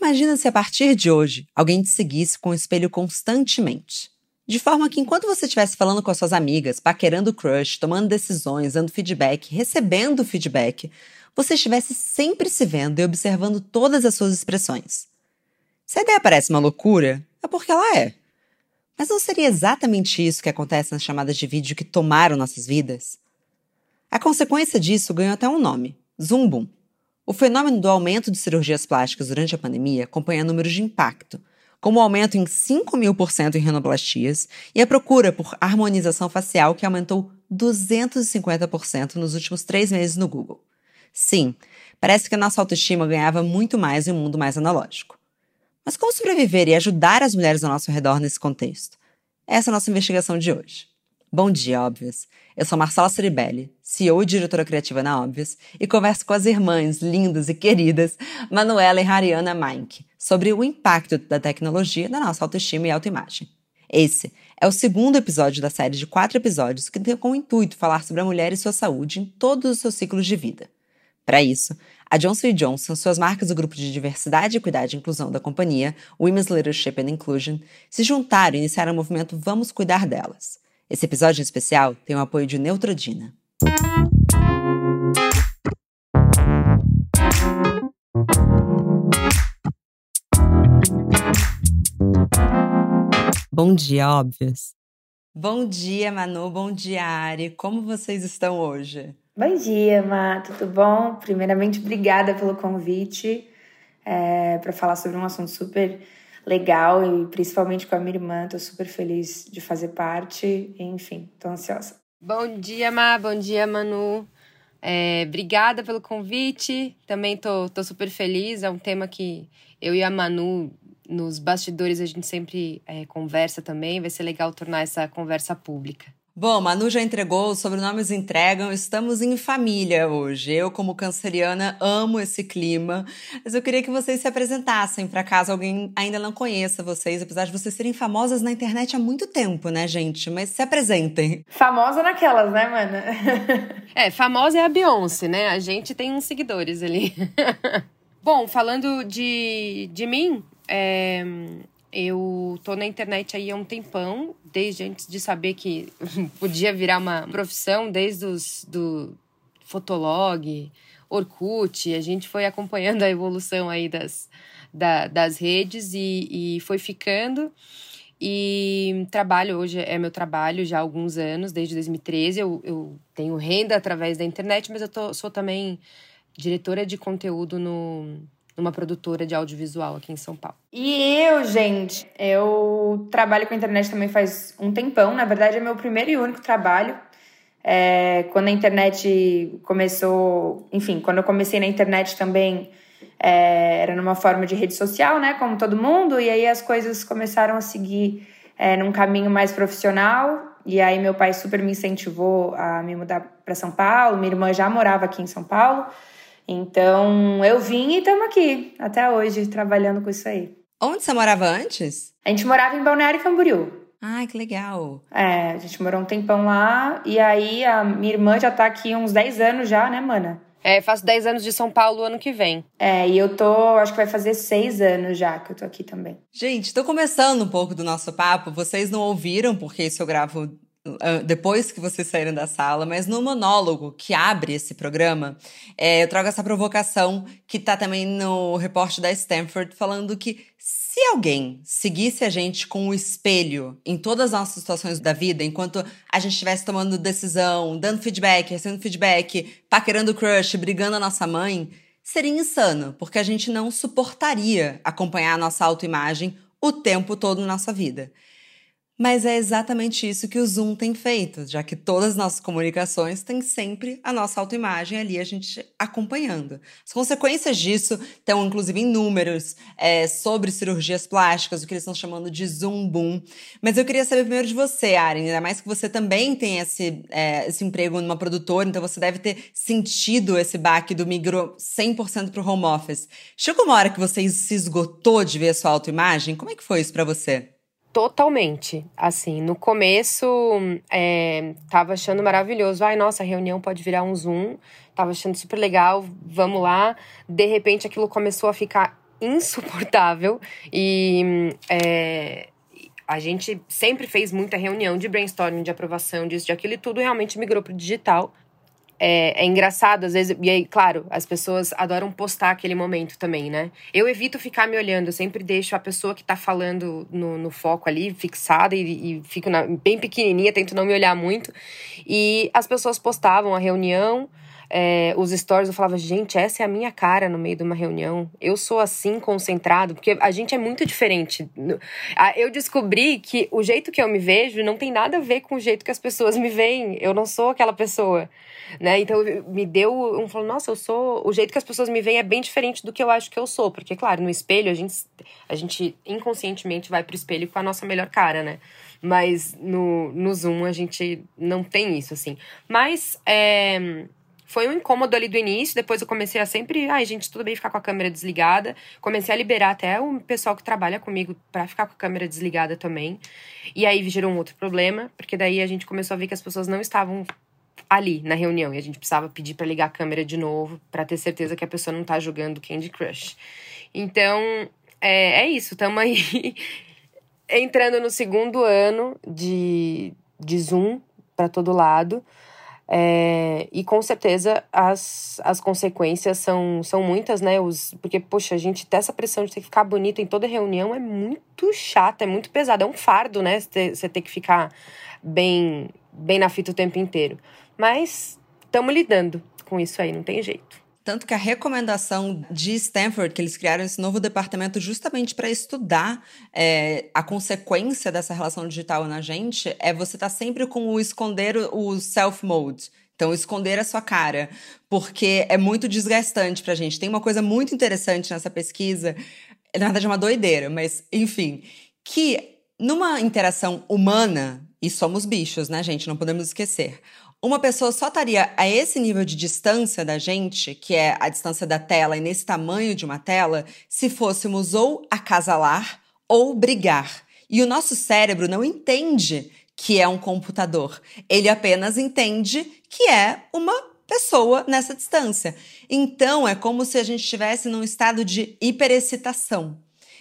Imagina se a partir de hoje alguém te seguisse com o espelho constantemente. De forma que enquanto você estivesse falando com as suas amigas, paquerando crush, tomando decisões, dando feedback, recebendo feedback, você estivesse sempre se vendo e observando todas as suas expressões. Se a ideia parece uma loucura, é porque ela é. Mas não seria exatamente isso que acontece nas chamadas de vídeo que tomaram nossas vidas? A consequência disso ganhou até um nome: Zumbum. O fenômeno do aumento de cirurgias plásticas durante a pandemia acompanha números de impacto, como o aumento em 5 mil por cento em rinoplastias e a procura por harmonização facial que aumentou 250% nos últimos três meses no Google. Sim, parece que a nossa autoestima ganhava muito mais em um mundo mais analógico. Mas como sobreviver e ajudar as mulheres ao nosso redor nesse contexto? Essa é a nossa investigação de hoje. Bom dia, óbvios! Eu sou Marcela Ceribelli, CEO e diretora criativa na Óbvios, e converso com as irmãs lindas e queridas Manuela e Hariana Mink sobre o impacto da tecnologia na nossa autoestima e autoimagem. Esse é o segundo episódio da série de quatro episódios que tem como intuito falar sobre a mulher e sua saúde em todos os seus ciclos de vida. Para isso, a Johnson Johnson, suas marcas do grupo de diversidade, equidade e inclusão da companhia, Women's Leadership and Inclusion, se juntaram e iniciaram o movimento Vamos Cuidar Delas. Esse episódio em especial tem o apoio de Neutrodina. Bom dia, óbvios. Bom dia, Manu. Bom dia, Ari. Como vocês estão hoje? Bom dia, Má, tudo bom? Primeiramente, obrigada pelo convite é, para falar sobre um assunto super legal e principalmente com a minha irmã. Estou super feliz de fazer parte. Enfim, estou ansiosa. Bom dia, Má. Bom dia, Manu. É, obrigada pelo convite. Também tô, tô super feliz. É um tema que eu e a Manu, nos bastidores, a gente sempre é, conversa também. Vai ser legal tornar essa conversa pública. Bom, Manu já entregou, os sobrenomes entregam, estamos em família hoje. Eu, como canceriana, amo esse clima, mas eu queria que vocês se apresentassem, para caso alguém ainda não conheça vocês, apesar de vocês serem famosas na internet há muito tempo, né, gente? Mas se apresentem. Famosa naquelas, né, mana? é, famosa é a Beyoncé, né? A gente tem uns seguidores ali. Bom, falando de, de mim, é, eu tô na internet aí há um tempão, desde antes de saber que podia virar uma profissão, desde os do Fotolog, Orkut, a gente foi acompanhando a evolução aí das, da, das redes e, e foi ficando. E trabalho hoje, é meu trabalho já há alguns anos, desde 2013. Eu, eu tenho renda através da internet, mas eu tô, sou também diretora de conteúdo no, numa produtora de audiovisual aqui em São Paulo. E eu, gente, eu trabalho com a internet também faz um tempão. Na verdade, é meu primeiro e único trabalho. É, quando a internet começou, enfim, quando eu comecei na internet também é, era numa forma de rede social, né, como todo mundo, e aí as coisas começaram a seguir é, num caminho mais profissional. E aí meu pai super me incentivou a me mudar para São Paulo. Minha irmã já morava aqui em São Paulo. Então eu vim e estamos aqui até hoje trabalhando com isso aí. Onde você morava antes? A gente morava em Balneário Camboriú. Ai, que legal. É, a gente morou um tempão lá e aí a minha irmã já tá aqui uns 10 anos já, né, mana? É, faço 10 anos de São Paulo ano que vem. É, e eu tô, acho que vai fazer 6 anos já que eu tô aqui também. Gente, tô começando um pouco do nosso papo. Vocês não ouviram, porque isso eu gravo depois que vocês saíram da sala, mas no monólogo que abre esse programa, é, eu trago essa provocação que tá também no reporte da Stanford, falando que se alguém seguisse a gente com o espelho em todas as nossas situações da vida, enquanto a gente estivesse tomando decisão, dando feedback, recebendo feedback, paquerando crush, brigando a nossa mãe, seria insano, porque a gente não suportaria acompanhar a nossa autoimagem o tempo todo na nossa vida. Mas é exatamente isso que o Zoom tem feito, já que todas as nossas comunicações têm sempre a nossa autoimagem ali, a gente acompanhando. As consequências disso estão, inclusive, em números é, sobre cirurgias plásticas, o que eles estão chamando de Zoom Boom. Mas eu queria saber primeiro de você, Aren, ainda mais que você também tem esse, é, esse emprego numa produtora, então você deve ter sentido esse baque do migro 100% para o home office. Chegou uma hora que você se esgotou de ver a sua autoimagem? Como é que foi isso para você? Totalmente. Assim, no começo, é, tava achando maravilhoso. Ai, nossa, a reunião pode virar um Zoom. Tava achando super legal, vamos lá. De repente, aquilo começou a ficar insuportável e é, a gente sempre fez muita reunião de brainstorming, de aprovação disso, de aquilo e tudo realmente migrou para o digital. É, é, engraçado, às vezes, e aí, claro, as pessoas adoram postar aquele momento também, né? Eu evito ficar me olhando, eu sempre deixo a pessoa que tá falando no, no foco ali, fixada, e, e fico na, bem pequenininha, tento não me olhar muito. E as pessoas postavam a reunião, é, os stories, eu falava, gente, essa é a minha cara no meio de uma reunião. Eu sou assim, concentrado, porque a gente é muito diferente. Eu descobri que o jeito que eu me vejo não tem nada a ver com o jeito que as pessoas me veem. Eu não sou aquela pessoa. Né? Então me deu um falou, nossa, eu sou. O jeito que as pessoas me veem é bem diferente do que eu acho que eu sou. Porque, claro, no espelho a gente, a gente inconscientemente vai pro espelho com a nossa melhor cara, né? Mas no, no Zoom a gente não tem isso, assim. Mas é, foi um incômodo ali do início, depois eu comecei a sempre, ai, gente, tudo bem ficar com a câmera desligada. Comecei a liberar até o pessoal que trabalha comigo para ficar com a câmera desligada também. E aí gerou um outro problema, porque daí a gente começou a ver que as pessoas não estavam ali na reunião e a gente precisava pedir para ligar a câmera de novo para ter certeza que a pessoa não tá jogando Candy Crush. Então, é, é isso, estamos aí entrando no segundo ano de, de Zoom para todo lado. É, e com certeza as, as consequências são, são muitas, né? Os, porque, poxa, a gente ter essa pressão de ter que ficar bonito em toda reunião é muito chato, é muito pesado, é um fardo, né? Você ter que ficar bem, bem na fita o tempo inteiro. Mas estamos lidando com isso aí, não tem jeito. Tanto que a recomendação de Stanford, que eles criaram esse novo departamento justamente para estudar é, a consequência dessa relação digital na gente, é você estar tá sempre com o esconder o self-mode. Então, esconder a sua cara, porque é muito desgastante pra gente. Tem uma coisa muito interessante nessa pesquisa, na verdade é uma doideira, mas enfim, que numa interação humana, e somos bichos, né, gente? Não podemos esquecer uma pessoa só estaria a esse nível de distância da gente, que é a distância da tela e nesse tamanho de uma tela, se fôssemos ou acasalar ou brigar. E o nosso cérebro não entende que é um computador. Ele apenas entende que é uma pessoa nessa distância. Então, é como se a gente estivesse num estado de hiperexcitação.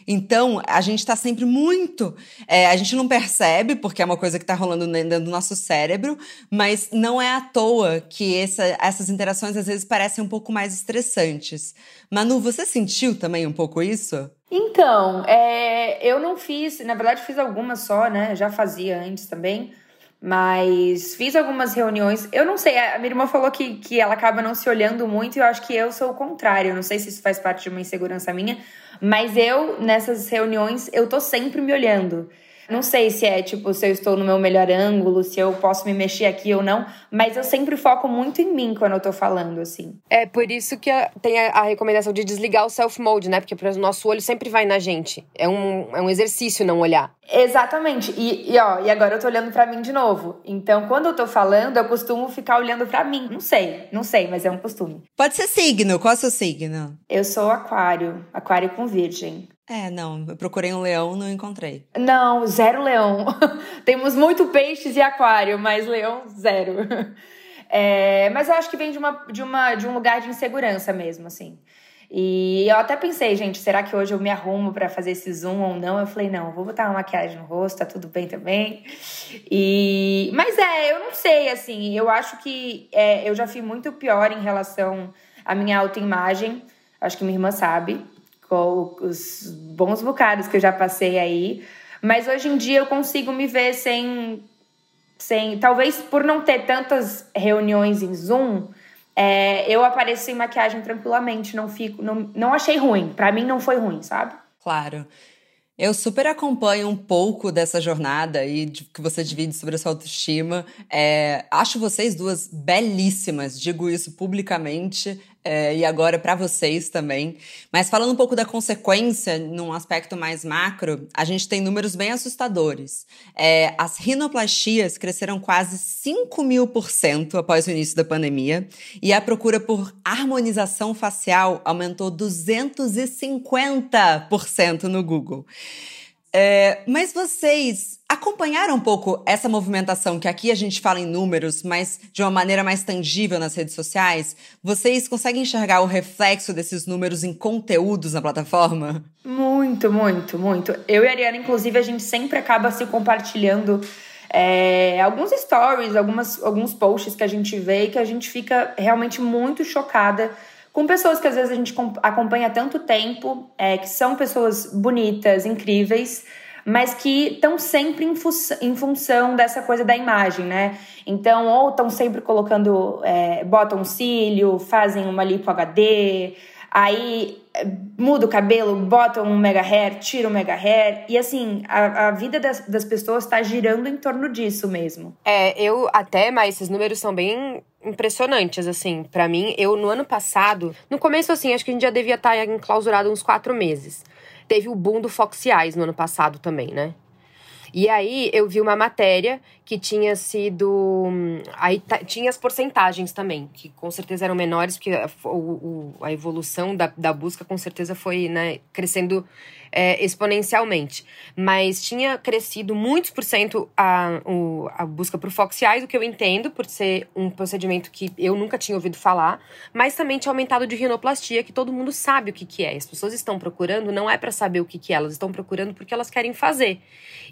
Então, a gente está sempre muito. É, a gente não percebe, porque é uma coisa que está rolando dentro do nosso cérebro, mas não é à toa que essa, essas interações às vezes parecem um pouco mais estressantes. Manu, você sentiu também um pouco isso? Então, é, eu não fiz, na verdade, fiz algumas só, né? Já fazia antes também. Mas fiz algumas reuniões. Eu não sei, a minha irmã falou que, que ela acaba não se olhando muito, e eu acho que eu sou o contrário. Eu não sei se isso faz parte de uma insegurança minha, mas eu, nessas reuniões, eu tô sempre me olhando. Não sei se é tipo se eu estou no meu melhor ângulo, se eu posso me mexer aqui ou não, mas eu sempre foco muito em mim quando eu tô falando, assim. É por isso que tem a, a recomendação de desligar o self-mode, né? Porque o nosso olho sempre vai na gente. É um, é um exercício não olhar. Exatamente. E, e, ó, e agora eu tô olhando para mim de novo. Então, quando eu tô falando, eu costumo ficar olhando para mim. Não sei, não sei, mas é um costume. Pode ser signo. Qual é o seu signo? Eu sou aquário. Aquário com virgem. É, não, eu procurei um leão, não encontrei. Não, zero leão. Temos muito peixes e aquário, mas leão, zero. É, mas eu acho que vem de, uma, de, uma, de um lugar de insegurança mesmo, assim. E eu até pensei, gente, será que hoje eu me arrumo para fazer esse zoom ou não? Eu falei, não, vou botar uma maquiagem no rosto, tá tudo bem também. E mas é, eu não sei, assim, eu acho que é, eu já fui muito pior em relação à minha autoimagem. Acho que minha irmã sabe com os bons bocados que eu já passei aí. Mas hoje em dia eu consigo me ver sem. sem talvez por não ter tantas reuniões em Zoom, é, eu apareço sem maquiagem tranquilamente. Não fico. Não, não achei ruim. Para mim não foi ruim, sabe? Claro. Eu super acompanho um pouco dessa jornada e que você divide sobre a sua autoestima. É, acho vocês duas belíssimas, digo isso publicamente é, e agora para vocês também. Mas falando um pouco da consequência, num aspecto mais macro, a gente tem números bem assustadores. É, as rinoplastias cresceram quase 5 mil por cento após o início da pandemia, e a procura por harmonização facial aumentou 250% no Google. É, mas vocês acompanharam um pouco essa movimentação que aqui a gente fala em números, mas de uma maneira mais tangível nas redes sociais? Vocês conseguem enxergar o reflexo desses números em conteúdos na plataforma? Muito, muito, muito. Eu e a Ariana, inclusive, a gente sempre acaba se compartilhando é, alguns stories, algumas, alguns posts que a gente vê e que a gente fica realmente muito chocada com pessoas que às vezes a gente acompanha há tanto tempo, é, que são pessoas bonitas, incríveis, mas que estão sempre em, fu em, função dessa coisa da imagem, né? Então, ou estão sempre colocando, é, botam cílio, fazem uma lipo HD, aí é, muda o cabelo, bota um mega hair, tira o mega hair. E assim, a, a vida das, das pessoas está girando em torno disso mesmo. É, eu até, mas esses números são bem impressionantes, assim, para mim. Eu, no ano passado, no começo, assim, acho que a gente já devia estar tá enclausurado uns quatro meses. Teve o boom do Fox Eyes no ano passado também, né? E aí eu vi uma matéria que tinha sido. Aí tinha as porcentagens também, que com certeza eram menores, porque a, o, a evolução da, da busca com certeza foi né, crescendo é, exponencialmente. Mas tinha crescido muitos por cento a, o, a busca por foxiais, o que eu entendo, por ser um procedimento que eu nunca tinha ouvido falar, mas também tinha aumentado de rinoplastia, que todo mundo sabe o que, que é. As pessoas estão procurando, não é para saber o que, que é, elas estão procurando porque elas querem fazer.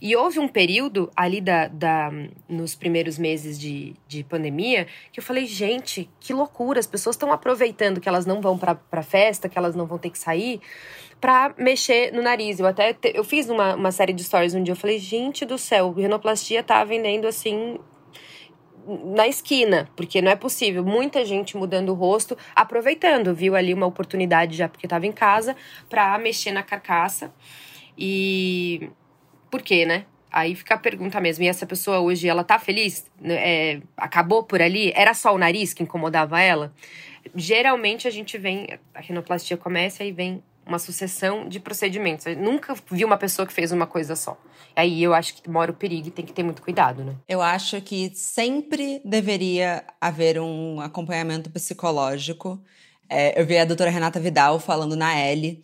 E houve um período ali da, da, nos primeiros meses de, de pandemia que eu falei, gente, que loucura, as pessoas estão aproveitando que elas não vão para festa, que elas não vão ter que sair para mexer no nariz. Eu até te, eu fiz uma, uma série de stories um dia, eu falei, gente do céu, rinoplastia tá vendendo assim na esquina, porque não é possível. Muita gente mudando o rosto, aproveitando, viu ali uma oportunidade já porque estava em casa para mexer na carcaça. E por quê, né? Aí fica a pergunta mesmo. E essa pessoa hoje, ela tá feliz? É, acabou por ali? Era só o nariz que incomodava ela? Geralmente a gente vem, a rinoplastia começa e vem uma sucessão de procedimentos. Eu nunca vi uma pessoa que fez uma coisa só. Aí eu acho que mora o perigo e tem que ter muito cuidado, né? Eu acho que sempre deveria haver um acompanhamento psicológico. É, eu vi a doutora Renata Vidal falando na L.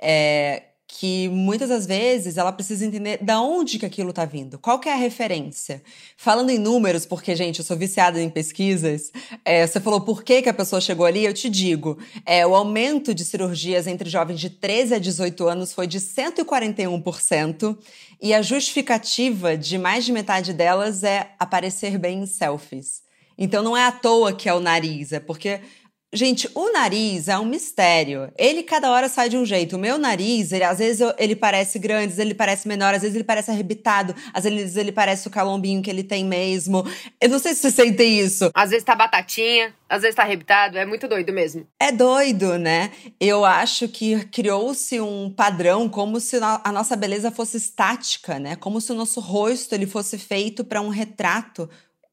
É, que muitas das vezes ela precisa entender da onde que aquilo está vindo, qual que é a referência. Falando em números, porque, gente, eu sou viciada em pesquisas, é, você falou por que, que a pessoa chegou ali, eu te digo, é, o aumento de cirurgias entre jovens de 13 a 18 anos foi de 141%, e a justificativa de mais de metade delas é aparecer bem em selfies. Então não é à toa que é o nariz, é porque Gente, o nariz é um mistério. Ele cada hora sai de um jeito. O meu nariz, ele, às vezes ele parece grande, às vezes ele parece menor, às vezes ele parece arrebitado, às vezes ele parece o calombinho que ele tem mesmo. Eu não sei se vocês sentem isso. Às vezes tá batatinha, às vezes tá arrebitado, é muito doido mesmo. É doido, né? Eu acho que criou-se um padrão como se a nossa beleza fosse estática, né? Como se o nosso rosto ele fosse feito para um retrato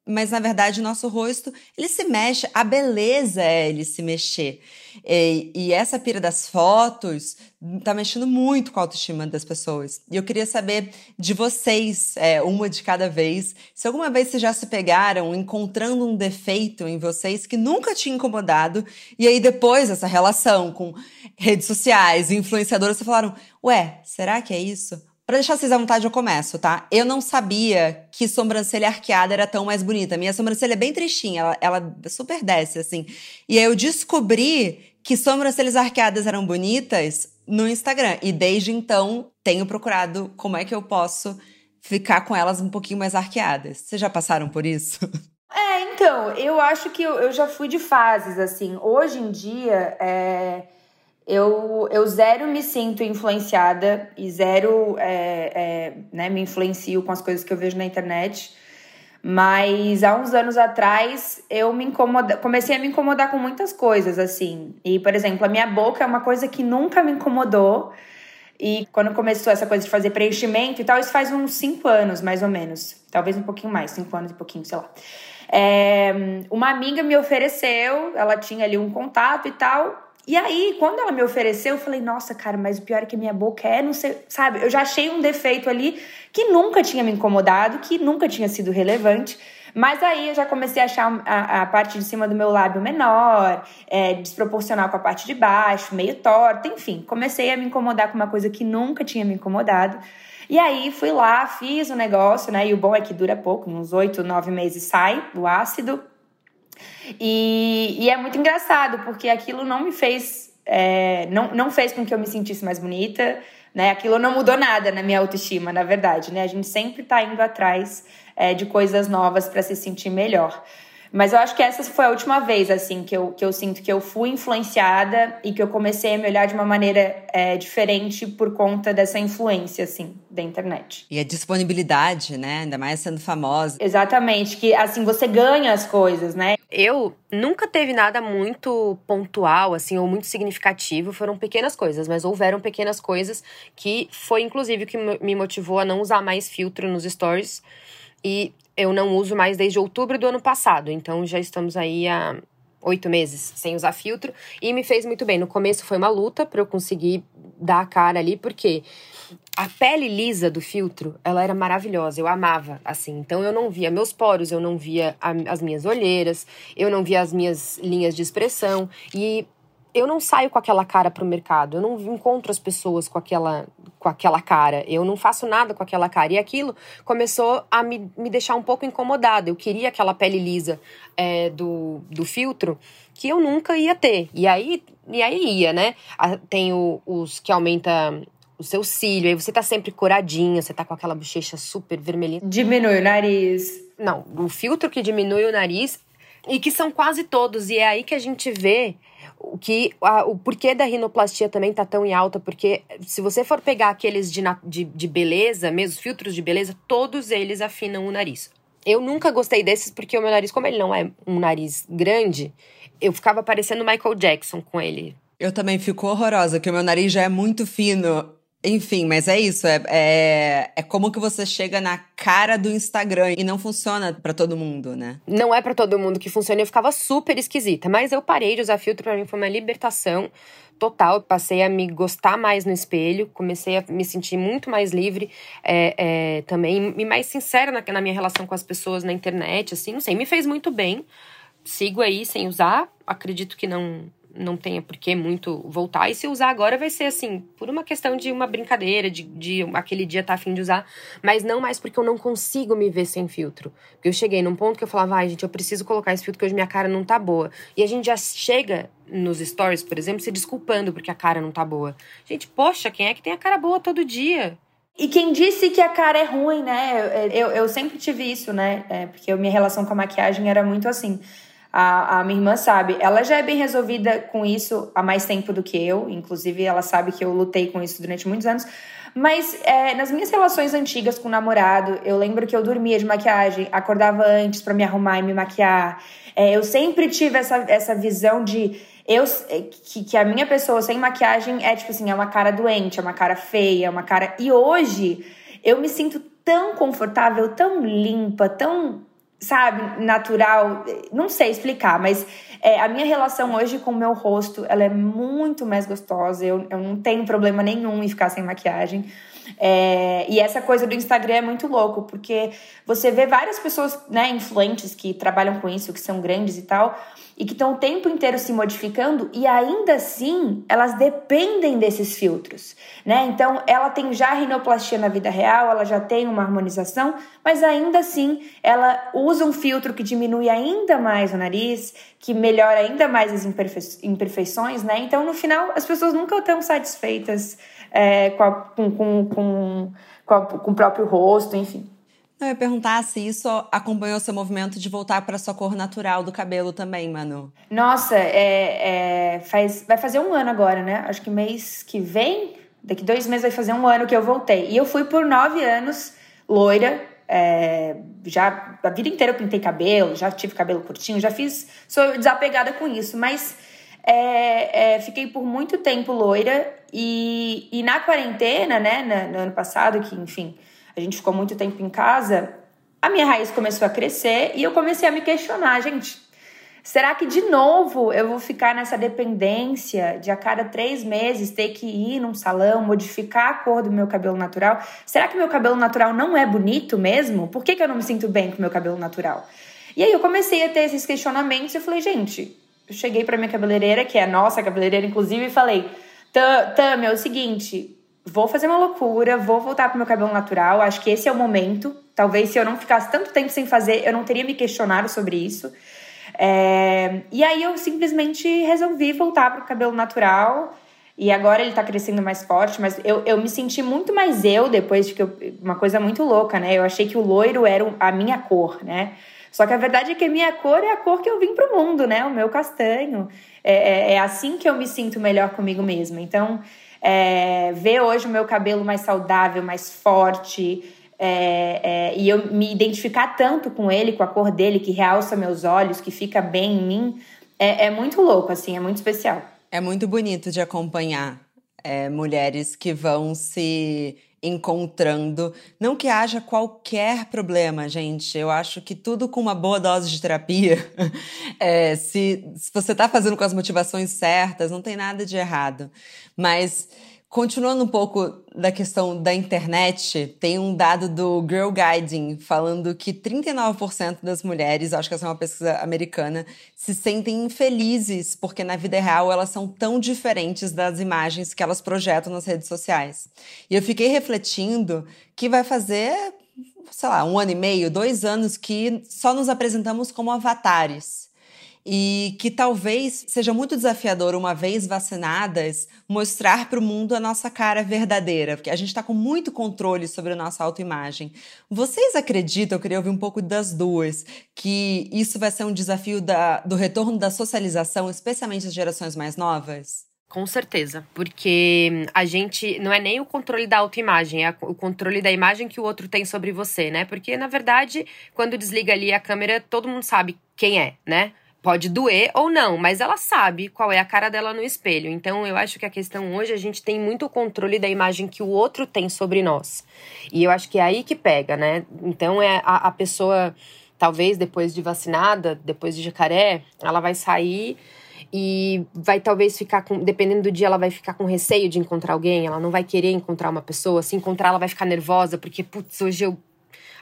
mas na verdade nosso rosto ele se mexe, a beleza é ele se mexer. E, e, essa pira das fotos tá mexendo muito com a autoestima das pessoas. E eu queria saber de vocês, é, uma de cada vez, se alguma vez vocês já se pegaram encontrando um defeito em vocês que nunca tinha incomodado, e aí depois dessa relação com redes sociais, influenciadoras, vocês falaram: ué, será que é isso? Pra deixar vocês à vontade, eu começo, tá? Eu não sabia que sobrancelha arqueada era tão mais bonita. Minha sobrancelha é bem tristinha, ela, ela super desce, assim. E aí eu descobri que sobrancelhas arqueadas eram bonitas no Instagram. E desde então tenho procurado como é que eu posso ficar com elas um pouquinho mais arqueadas. Vocês já passaram por isso? É, então, eu acho que eu, eu já fui de fases, assim. Hoje em dia, é eu, eu zero me sinto influenciada e zero é, é, né, me influencio com as coisas que eu vejo na internet. Mas há uns anos atrás eu me incomoda, comecei a me incomodar com muitas coisas, assim. E, por exemplo, a minha boca é uma coisa que nunca me incomodou. E quando começou essa coisa de fazer preenchimento e tal, isso faz uns cinco anos, mais ou menos. Talvez um pouquinho mais, cinco anos e pouquinho, sei lá. É, uma amiga me ofereceu, ela tinha ali um contato e tal. E aí, quando ela me ofereceu, eu falei, nossa, cara, mas o pior é que minha boca é, não sei, sabe? Eu já achei um defeito ali que nunca tinha me incomodado, que nunca tinha sido relevante, Mas aí eu já comecei a achar a, a parte de cima do meu lábio menor, é, desproporcional com a parte de baixo, meio torta, enfim. Comecei a me incomodar com uma coisa que nunca tinha me incomodado. E aí fui lá, fiz o negócio, né? E o bom é que dura pouco, uns oito, nove meses sai o ácido. E, e é muito engraçado, porque aquilo não me fez. É, não, não fez com que eu me sentisse mais bonita, né? Aquilo não mudou nada na minha autoestima, na verdade, né? A gente sempre tá indo atrás é, de coisas novas para se sentir melhor. Mas eu acho que essa foi a última vez, assim, que eu, que eu sinto que eu fui influenciada e que eu comecei a me olhar de uma maneira é, diferente por conta dessa influência, assim, da internet. E a disponibilidade, né? Ainda mais sendo famosa. Exatamente, que assim, você ganha as coisas, né? Eu nunca teve nada muito pontual, assim, ou muito significativo. Foram pequenas coisas, mas houveram pequenas coisas que foi, inclusive, o que me motivou a não usar mais filtro nos stories. E eu não uso mais desde outubro do ano passado, então já estamos aí há oito meses sem usar filtro e me fez muito bem. No começo foi uma luta para eu conseguir dar a cara ali, porque a pele lisa do filtro, ela era maravilhosa, eu amava, assim. Então eu não via meus poros, eu não via a, as minhas olheiras, eu não via as minhas linhas de expressão e eu não saio com aquela cara pro mercado, eu não encontro as pessoas com aquela, com aquela cara, eu não faço nada com aquela cara. E aquilo começou a me, me deixar um pouco incomodada. Eu queria aquela pele lisa é, do, do filtro que eu nunca ia ter. E aí, e aí ia, né? Tem o, os que aumenta o seu cílio, aí você tá sempre coradinha, você tá com aquela bochecha super vermelhinha. Diminui o nariz. Não, o filtro que diminui o nariz e que são quase todos. E é aí que a gente vê o que a, o porquê da rinoplastia também tá tão em alta, porque se você for pegar aqueles de, de, de beleza, mesmo filtros de beleza, todos eles afinam o nariz. Eu nunca gostei desses porque o meu nariz, como ele não é um nariz grande, eu ficava parecendo Michael Jackson com ele. Eu também fico horrorosa, que o meu nariz já é muito fino. Enfim, mas é isso. É, é, é, como que você chega na cara do Instagram e não funciona para todo mundo, né? Não é para todo mundo que funciona. Eu ficava super esquisita. Mas eu parei de usar filtro, pra mim foi uma libertação total. Passei a me gostar mais no espelho, comecei a me sentir muito mais livre é, é, também e mais sincera na, na minha relação com as pessoas na internet, assim, não sei, me fez muito bem. Sigo aí sem usar, acredito que não não tenha por que muito voltar. E se usar agora vai ser assim, por uma questão de uma brincadeira, de, de aquele dia tá afim de usar, mas não mais porque eu não consigo me ver sem filtro. Porque eu cheguei num ponto que eu falava, ai, gente, eu preciso colocar esse filtro porque hoje minha cara não tá boa. E a gente já chega nos stories, por exemplo, se desculpando porque a cara não tá boa. Gente, poxa, quem é que tem a cara boa todo dia? E quem disse que a cara é ruim, né? Eu, eu sempre tive isso, né? É, porque a minha relação com a maquiagem era muito assim a, a minha irmã sabe, ela já é bem resolvida com isso há mais tempo do que eu, inclusive ela sabe que eu lutei com isso durante muitos anos. Mas é, nas minhas relações antigas com o namorado, eu lembro que eu dormia de maquiagem, acordava antes para me arrumar e me maquiar. É, eu sempre tive essa, essa visão de eu que, que a minha pessoa sem maquiagem é tipo assim, é uma cara doente, é uma cara feia, é uma cara. E hoje eu me sinto tão confortável, tão limpa, tão sabe, natural. Não sei explicar, mas é, a minha relação hoje com o meu rosto, ela é muito mais gostosa. Eu, eu não tenho problema nenhum em ficar sem maquiagem. É, e essa coisa do Instagram é muito louco, porque você vê várias pessoas, né, influentes que trabalham com isso, que são grandes e tal, e que estão o tempo inteiro se modificando e ainda assim elas dependem desses filtros, né? Então ela tem já rinoplastia na vida real, ela já tem uma harmonização, mas ainda assim ela usa um filtro que diminui ainda mais o nariz, que melhora ainda mais as imperfeições, né? Então no final as pessoas nunca estão satisfeitas é, com, a, com, com, com, com, a, com o próprio rosto, enfim. Eu ia perguntar se isso acompanhou seu movimento de voltar para sua cor natural do cabelo também, Manu. Nossa, é, é, faz, vai fazer um ano agora, né? Acho que mês que vem, daqui dois meses vai fazer um ano que eu voltei. E eu fui por nove anos loira. É, já a vida inteira eu pintei cabelo, já tive cabelo curtinho, já fiz. Sou desapegada com isso, mas é, é, fiquei por muito tempo loira e, e na quarentena, né, no ano passado, que enfim a gente ficou muito tempo em casa, a minha raiz começou a crescer e eu comecei a me questionar, gente. Será que de novo eu vou ficar nessa dependência de a cada três meses ter que ir num salão, modificar a cor do meu cabelo natural? Será que meu cabelo natural não é bonito mesmo? Por que, que eu não me sinto bem com meu cabelo natural? E aí eu comecei a ter esses questionamentos e eu falei, gente, eu cheguei para minha cabeleireira, que é a nossa cabeleireira, inclusive, e falei: Tami, é o seguinte, vou fazer uma loucura, vou voltar pro meu cabelo natural, acho que esse é o momento. Talvez se eu não ficasse tanto tempo sem fazer, eu não teria me questionado sobre isso. É... E aí eu simplesmente resolvi voltar pro cabelo natural. E agora ele tá crescendo mais forte, mas eu, eu me senti muito mais eu depois de que eu, uma coisa muito louca, né? Eu achei que o loiro era a minha cor, né? Só que a verdade é que a minha cor é a cor que eu vim pro mundo, né? O meu castanho. É, é, é assim que eu me sinto melhor comigo mesma. Então, é, ver hoje o meu cabelo mais saudável, mais forte, é, é, e eu me identificar tanto com ele, com a cor dele, que realça meus olhos, que fica bem em mim, é, é muito louco, assim, é muito especial. É muito bonito de acompanhar é, mulheres que vão se encontrando. Não que haja qualquer problema, gente. Eu acho que tudo com uma boa dose de terapia, é, se, se você está fazendo com as motivações certas, não tem nada de errado. Mas Continuando um pouco da questão da internet, tem um dado do Girl Guiding falando que 39% das mulheres, acho que essa é uma pesquisa americana, se sentem infelizes porque na vida real elas são tão diferentes das imagens que elas projetam nas redes sociais. E eu fiquei refletindo que vai fazer, sei lá, um ano e meio, dois anos que só nos apresentamos como avatares e que talvez seja muito desafiador, uma vez vacinadas, mostrar para o mundo a nossa cara verdadeira, porque a gente está com muito controle sobre a nossa autoimagem. Vocês acreditam, eu queria ouvir um pouco das duas, que isso vai ser um desafio da, do retorno da socialização, especialmente as gerações mais novas? Com certeza, porque a gente não é nem o controle da autoimagem, é o controle da imagem que o outro tem sobre você, né? Porque na verdade, quando desliga ali a câmera, todo mundo sabe quem é, né? Pode doer ou não, mas ela sabe qual é a cara dela no espelho. Então, eu acho que a questão hoje a gente tem muito controle da imagem que o outro tem sobre nós. E eu acho que é aí que pega, né? Então, é a, a pessoa, talvez depois de vacinada, depois de jacaré, ela vai sair e vai talvez ficar com, dependendo do dia, ela vai ficar com receio de encontrar alguém, ela não vai querer encontrar uma pessoa. Se encontrar, ela vai ficar nervosa, porque, putz, hoje eu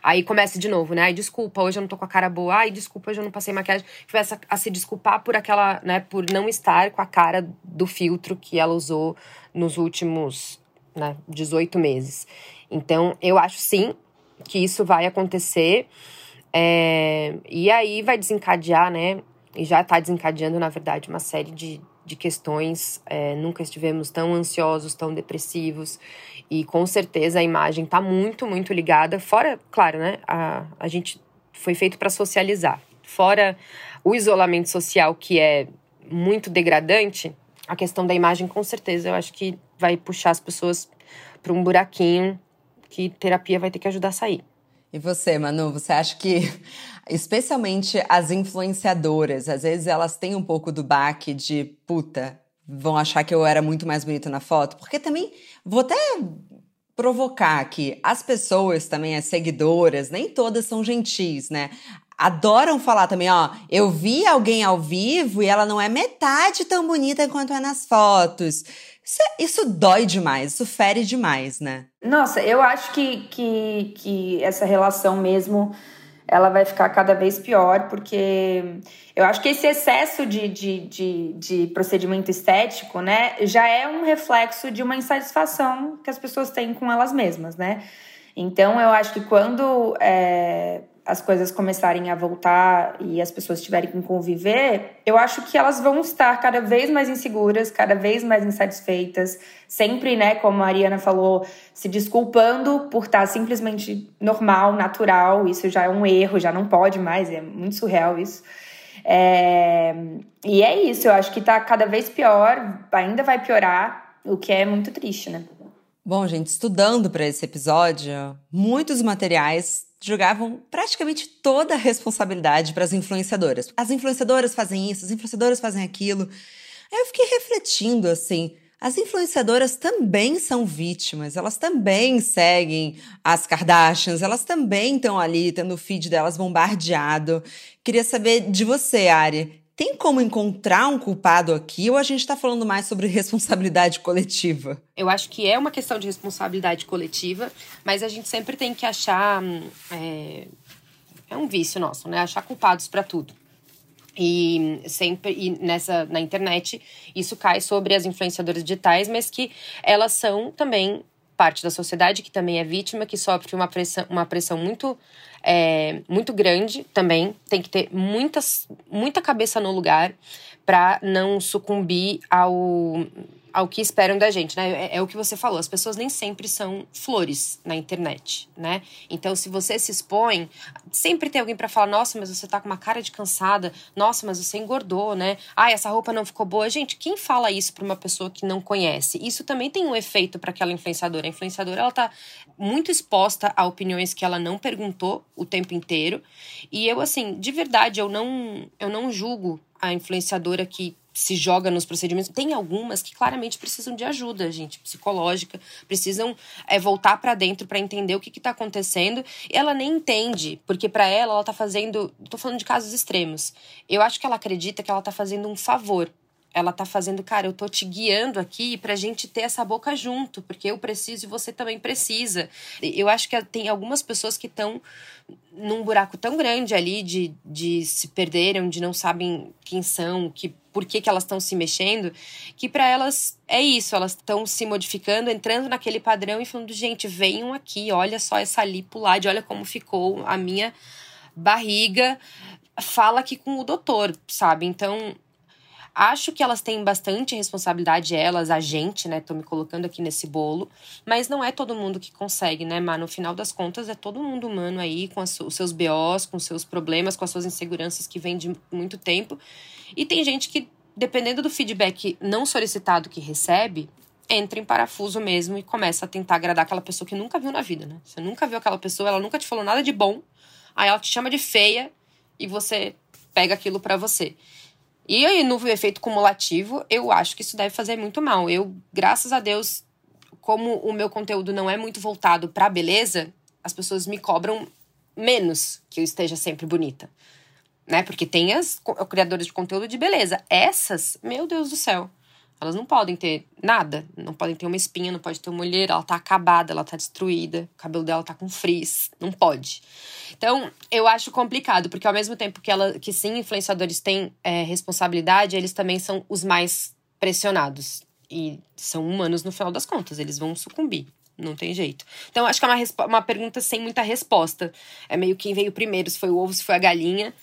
Aí começa de novo, né? Ai, desculpa, hoje eu não tô com a cara boa. Ai, desculpa, hoje eu não passei maquiagem. Começa a se desculpar por aquela, né? Por não estar com a cara do filtro que ela usou nos últimos, né? 18 meses. Então, eu acho sim que isso vai acontecer. É, e aí vai desencadear, né? E já tá desencadeando, na verdade, uma série de, de questões. É, nunca estivemos tão ansiosos, tão depressivos. E com certeza a imagem está muito, muito ligada. Fora, claro, né? A, a gente foi feito para socializar. Fora o isolamento social, que é muito degradante, a questão da imagem, com certeza, eu acho que vai puxar as pessoas para um buraquinho que terapia vai ter que ajudar a sair. E você, Manu, você acha que, especialmente as influenciadoras, às vezes elas têm um pouco do baque de puta, vão achar que eu era muito mais bonita na foto? Porque também vou até provocar aqui. As pessoas também, as seguidoras, nem todas são gentis, né? Adoram falar também, ó, eu vi alguém ao vivo e ela não é metade tão bonita quanto é nas fotos. Isso, é, isso dói demais, isso fere demais, né? Nossa, eu acho que, que, que essa relação mesmo ela vai ficar cada vez pior, porque eu acho que esse excesso de, de, de, de, procedimento estético, né, já é um reflexo de uma insatisfação que as pessoas têm com elas mesmas, né? Então, eu acho que quando é, as coisas começarem a voltar e as pessoas tiverem que conviver, eu acho que elas vão estar cada vez mais inseguras, cada vez mais insatisfeitas, sempre, né, como a Ariana falou, se desculpando por estar simplesmente normal, natural. Isso já é um erro, já não pode mais, é muito surreal isso. É... E é isso, eu acho que tá cada vez pior, ainda vai piorar, o que é muito triste, né? Bom, gente, estudando para esse episódio, muitos materiais jogavam praticamente toda a responsabilidade para as influenciadoras. As influenciadoras fazem isso, as influenciadoras fazem aquilo. Aí eu fiquei refletindo assim, as influenciadoras também são vítimas, elas também seguem as Kardashians, elas também estão ali tendo o feed delas bombardeado. Queria saber de você, Ari, Tem como encontrar um culpado aqui ou a gente está falando mais sobre responsabilidade coletiva? Eu acho que é uma questão de responsabilidade coletiva, mas a gente sempre tem que achar. Hum, é, é um vício nosso, né? Achar culpados para tudo. E sempre e nessa na internet isso cai sobre as influenciadoras digitais, mas que elas são também parte da sociedade que também é vítima, que sofre uma pressão, uma pressão muito é, muito grande também. Tem que ter muitas, muita cabeça no lugar para não sucumbir ao ao que esperam da gente, né? É, é, o que você falou, as pessoas nem sempre são flores na internet, né? Então, se você se expõe, sempre tem alguém para falar: nossa, mas você tá com uma cara de cansada, nossa, mas você engordou, né? Ah, essa roupa não ficou boa. Gente, quem fala isso para uma pessoa que não conhece? Isso também tem um efeito para aquela influenciadora. A influenciadora, ela tá muito exposta a opiniões que ela não perguntou o tempo inteiro. E eu, assim, de verdade, eu não, eu não julgo a influenciadora que se joga nos procedimentos. Tem algumas que claramente precisam de ajuda, gente, psicológica, precisam é, voltar para dentro para entender o que está acontecendo. E ela nem entende, porque para ela ela está fazendo. Tô falando de casos extremos. Eu acho que ela acredita que ela está fazendo um favor ela tá fazendo, cara, eu tô te guiando aqui pra gente ter essa boca junto, porque eu preciso e você também precisa. Eu acho que tem algumas pessoas que estão num buraco tão grande ali de, de se perderam, de não sabem quem são, que por que, que elas estão se mexendo, que para elas é isso, elas estão se modificando, entrando naquele padrão e falando, gente, venham aqui, olha só essa lipulade, olha como ficou a minha barriga, fala aqui com o doutor, sabe? Então, Acho que elas têm bastante responsabilidade, elas, a gente, né? Tô me colocando aqui nesse bolo. Mas não é todo mundo que consegue, né, mas No final das contas, é todo mundo humano aí, com as, os seus BOs, com os seus problemas, com as suas inseguranças que vêm de muito tempo. E tem gente que, dependendo do feedback não solicitado que recebe, entra em parafuso mesmo e começa a tentar agradar aquela pessoa que nunca viu na vida, né? Você nunca viu aquela pessoa, ela nunca te falou nada de bom, aí ela te chama de feia e você pega aquilo para você. E aí, no efeito cumulativo, eu acho que isso deve fazer muito mal. Eu, graças a Deus, como o meu conteúdo não é muito voltado pra beleza, as pessoas me cobram menos que eu esteja sempre bonita. Né? Porque tem as criadoras de conteúdo de beleza. Essas, meu Deus do céu. Elas não podem ter nada, não podem ter uma espinha, não pode ter uma olheira, ela tá acabada, ela tá destruída, o cabelo dela tá com frizz, não pode. Então, eu acho complicado, porque ao mesmo tempo que ela que sim, influenciadores têm é, responsabilidade, eles também são os mais pressionados. E são humanos no final das contas, eles vão sucumbir. Não tem jeito. Então, acho que é uma, uma pergunta sem muita resposta. É meio quem veio primeiro, se foi o ovo, se foi a galinha.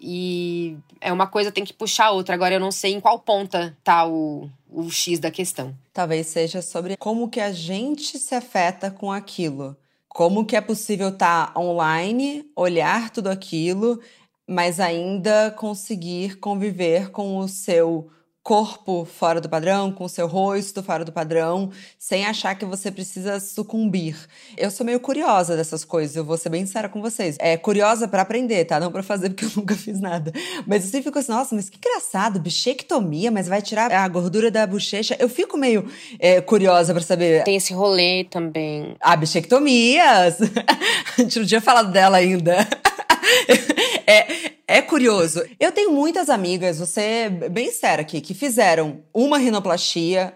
E é uma coisa tem que puxar a outra. Agora eu não sei em qual ponta tá o, o X da questão. Talvez seja sobre como que a gente se afeta com aquilo. Como que é possível estar tá online, olhar tudo aquilo, mas ainda conseguir conviver com o seu corpo fora do padrão, com seu rosto fora do padrão, sem achar que você precisa sucumbir. Eu sou meio curiosa dessas coisas, eu vou ser bem sincera com vocês. É curiosa para aprender, tá? Não para fazer porque eu nunca fiz nada. Mas eu sempre fico assim, nossa, mas que engraçado, bichectomia, mas vai tirar a gordura da bochecha. Eu fico meio é, curiosa para saber. Tem esse rolê também. Ah, bichectomias! a gente não tinha falado dela ainda. é, é curioso. Eu tenho muitas amigas, você bem séria aqui, que fizeram uma rinoplastia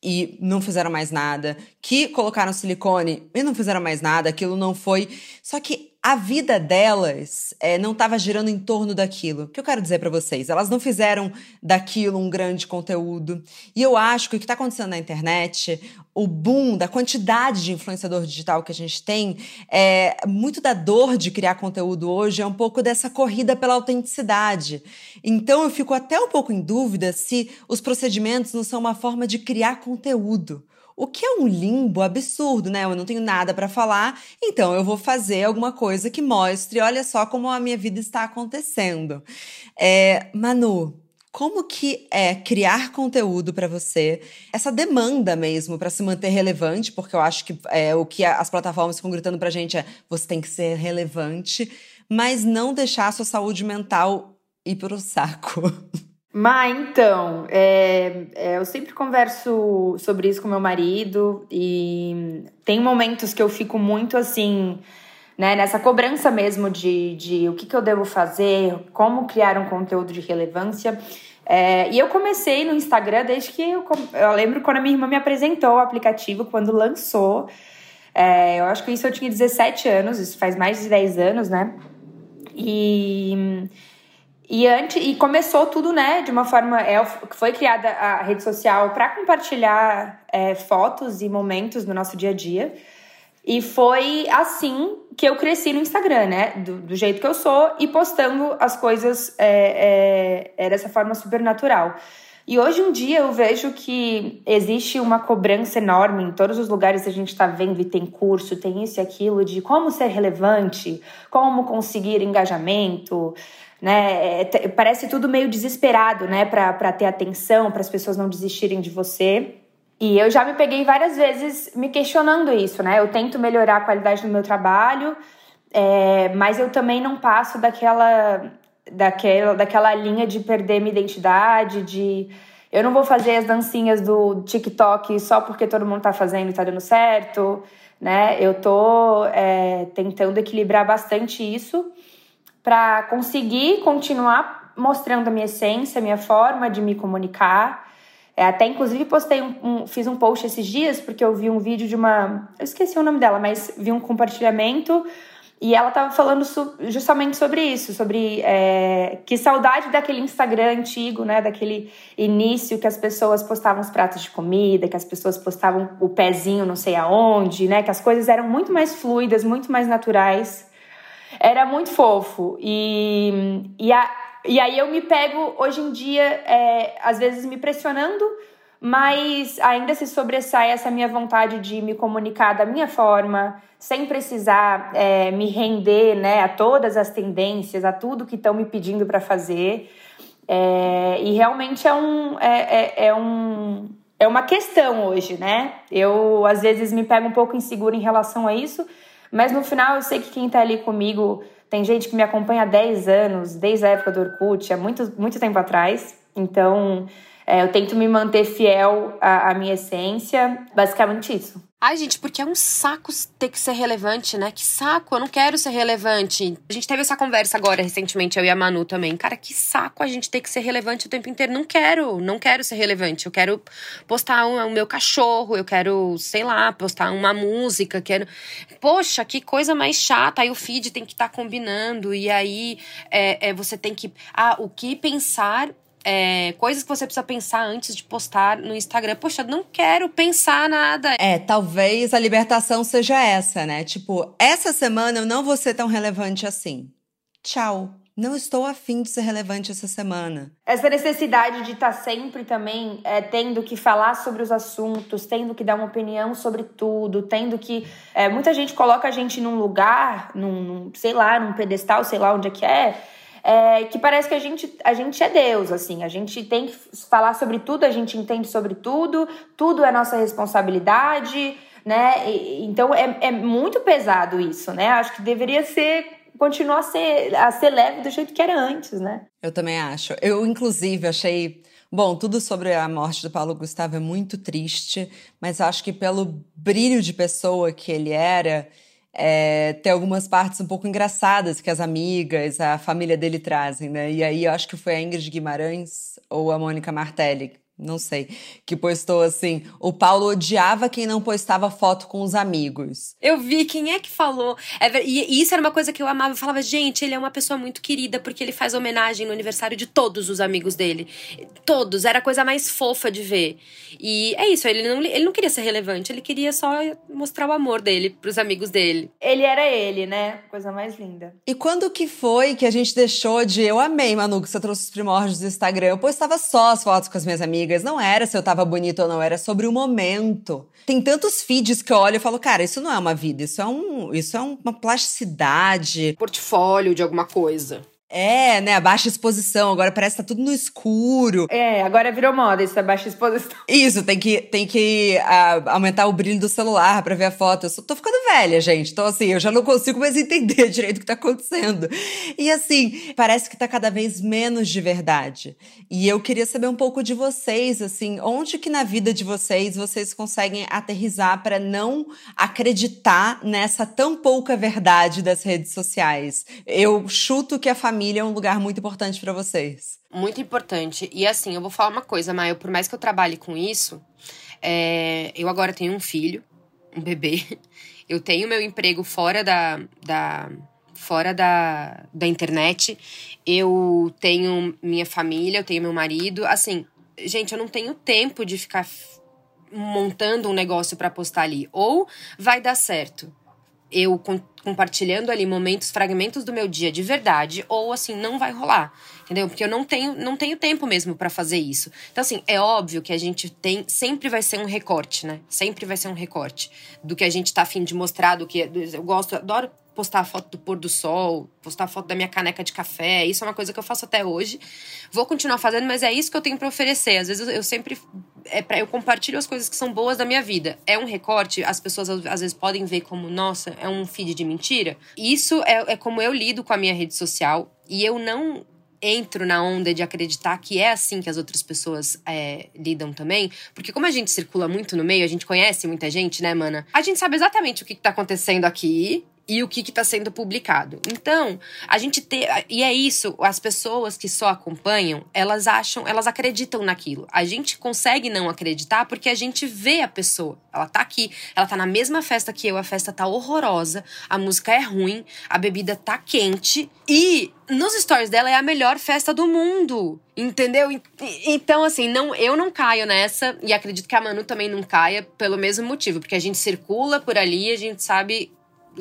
e não fizeram mais nada, que colocaram silicone e não fizeram mais nada, aquilo não foi. Só que a vida delas é, não estava girando em torno daquilo. O que eu quero dizer para vocês? Elas não fizeram daquilo um grande conteúdo. E eu acho que o que está acontecendo na internet, o boom da quantidade de influenciador digital que a gente tem, é muito da dor de criar conteúdo hoje é um pouco dessa corrida pela autenticidade. Então eu fico até um pouco em dúvida se os procedimentos não são uma forma de criar conteúdo. O que é um limbo absurdo, né? Eu não tenho nada para falar, então eu vou fazer alguma coisa que mostre, olha só como a minha vida está acontecendo. É, Manu, como que é criar conteúdo para você? Essa demanda mesmo para se manter relevante, porque eu acho que é, o que as plataformas ficam gritando pra gente é você tem que ser relevante, mas não deixar a sua saúde mental ir pro saco. Mas então, é, é, eu sempre converso sobre isso com meu marido e tem momentos que eu fico muito assim né, nessa cobrança mesmo de, de o que, que eu devo fazer, como criar um conteúdo de relevância. É, e eu comecei no Instagram desde que eu, eu lembro quando a minha irmã me apresentou o aplicativo, quando lançou. É, eu acho que isso eu tinha 17 anos, isso faz mais de 10 anos, né? E, e antes e começou tudo, né, de uma forma é, foi criada a rede social para compartilhar é, fotos e momentos do nosso dia a dia. E foi assim que eu cresci no Instagram, né? Do, do jeito que eu sou e postando as coisas é, é, é dessa forma super natural. E hoje em dia eu vejo que existe uma cobrança enorme em todos os lugares a gente está vendo e tem curso, tem isso e aquilo de como ser relevante, como conseguir engajamento, né? É, parece tudo meio desesperado, né? Para ter atenção, para as pessoas não desistirem de você. E eu já me peguei várias vezes me questionando isso, né? Eu tento melhorar a qualidade do meu trabalho, é, mas eu também não passo daquela, daquela, daquela linha de perder minha identidade, de eu não vou fazer as dancinhas do TikTok só porque todo mundo tá fazendo e tá dando certo, né? Eu tô é, tentando equilibrar bastante isso para conseguir continuar mostrando a minha essência, a minha forma de me comunicar é, até inclusive postei um, um, fiz um post esses dias porque eu vi um vídeo de uma, eu esqueci o nome dela, mas vi um compartilhamento e ela estava falando justamente sobre isso, sobre é, que saudade daquele Instagram antigo, né, daquele início que as pessoas postavam os pratos de comida, que as pessoas postavam o pezinho não sei aonde, né, que as coisas eram muito mais fluidas, muito mais naturais. Era muito fofo e, e a, e aí eu me pego hoje em dia, é, às vezes me pressionando, mas ainda se sobressai essa minha vontade de me comunicar da minha forma, sem precisar é, me render né, a todas as tendências, a tudo que estão me pedindo para fazer. É, e realmente é um, é, é, é, um, é uma questão hoje, né? Eu às vezes me pego um pouco insegura em relação a isso, mas no final eu sei que quem está ali comigo tem gente que me acompanha há 10 anos, desde a época do Orkut, há muito, muito tempo atrás. Então, é, eu tento me manter fiel à, à minha essência, basicamente isso. Ai, gente, porque é um saco ter que ser relevante, né? Que saco, eu não quero ser relevante. A gente teve essa conversa agora, recentemente, eu e a Manu também. Cara, que saco a gente ter que ser relevante o tempo inteiro. Não quero, não quero ser relevante. Eu quero postar o um, um meu cachorro, eu quero, sei lá, postar uma música, quero. Poxa, que coisa mais chata. Aí o feed tem que estar tá combinando, e aí é, é, você tem que. Ah, o que pensar é, coisas que você precisa pensar antes de postar no Instagram. Poxa, não quero pensar nada. É, talvez a libertação seja essa, né? Tipo, essa semana eu não vou ser tão relevante assim. Tchau. Não estou afim de ser relevante essa semana. Essa necessidade de estar tá sempre também é, tendo que falar sobre os assuntos, tendo que dar uma opinião sobre tudo, tendo que. É, muita gente coloca a gente num lugar, num, num, sei lá, num pedestal, sei lá onde é que é é, que parece que a gente, a gente é Deus, assim, a gente tem que falar sobre tudo, a gente entende sobre tudo, tudo é nossa responsabilidade, né? E, então é, é muito pesado isso, né? Acho que deveria ser continuar a ser, a ser leve do jeito que era antes, né? Eu também acho. Eu, inclusive, achei. Bom, tudo sobre a morte do Paulo Gustavo é muito triste, mas acho que pelo brilho de pessoa que ele era, é, tem algumas partes um pouco engraçadas que as amigas, a família dele trazem, né? E aí eu acho que foi a Ingrid Guimarães ou a Mônica Martelli não sei, que postou assim: o Paulo odiava quem não postava foto com os amigos. Eu vi, quem é que falou? É, e isso era uma coisa que eu amava. Eu falava, gente, ele é uma pessoa muito querida porque ele faz homenagem no aniversário de todos os amigos dele. Todos, era a coisa mais fofa de ver. E é isso, ele não, ele não queria ser relevante, ele queria só mostrar o amor dele pros amigos dele. Ele era ele, né? Coisa mais linda. E quando que foi que a gente deixou de. Eu amei, Manu, que você trouxe os primórdios do Instagram. Eu postava só as fotos com as minhas amigas amigas, não era se eu tava bonita ou não, era sobre o momento. Tem tantos feeds que eu olho e falo, cara, isso não é uma vida, isso é, um, isso é uma plasticidade. Portfólio de alguma coisa. É, né? A baixa exposição. Agora parece que tá tudo no escuro. É, agora virou moda isso, a baixa exposição. Isso, tem que, tem que uh, aumentar o brilho do celular pra ver a foto. Eu só tô ficando velha, gente. Então, assim, eu já não consigo mais entender direito o que tá acontecendo. E, assim, parece que tá cada vez menos de verdade. E eu queria saber um pouco de vocês, assim, onde que na vida de vocês vocês conseguem aterrizar para não acreditar nessa tão pouca verdade das redes sociais? Eu chuto que a família é um lugar muito importante para vocês. Muito importante. E, assim, eu vou falar uma coisa, Maia, por mais que eu trabalhe com isso, é, eu agora tenho um filho um bebê. Eu tenho meu emprego fora da, da fora da, da internet. Eu tenho minha família, eu tenho meu marido. Assim, gente, eu não tenho tempo de ficar montando um negócio para postar ali. Ou vai dar certo eu compartilhando ali momentos, fragmentos do meu dia de verdade, ou assim, não vai rolar. Entendeu? Porque eu não tenho, não tenho tempo mesmo para fazer isso. Então, assim, é óbvio que a gente tem. Sempre vai ser um recorte, né? Sempre vai ser um recorte do que a gente tá afim de mostrar, do que. Eu gosto, adoro postar foto do pôr do sol, postar foto da minha caneca de café. Isso é uma coisa que eu faço até hoje. Vou continuar fazendo, mas é isso que eu tenho para oferecer. Às vezes eu, eu sempre é para eu compartilho as coisas que são boas da minha vida. É um recorte, as pessoas às vezes podem ver como, nossa, é um feed de mentira. Isso é, é como eu lido com a minha rede social e eu não entro na onda de acreditar que é assim que as outras pessoas é, lidam também. Porque como a gente circula muito no meio, a gente conhece muita gente, né, mana? A gente sabe exatamente o que, que tá acontecendo aqui e o que está sendo publicado. Então, a gente ter. E é isso, as pessoas que só acompanham, elas acham, elas acreditam naquilo. A gente consegue não acreditar porque a gente vê a pessoa. Ela tá aqui, ela tá na mesma festa que eu, a festa tá horrorosa, a música é ruim, a bebida tá quente e nos stories dela é a melhor festa do mundo. Entendeu? Então, assim, não, eu não caio nessa e acredito que a Manu também não caia pelo mesmo motivo, porque a gente circula por ali, a gente sabe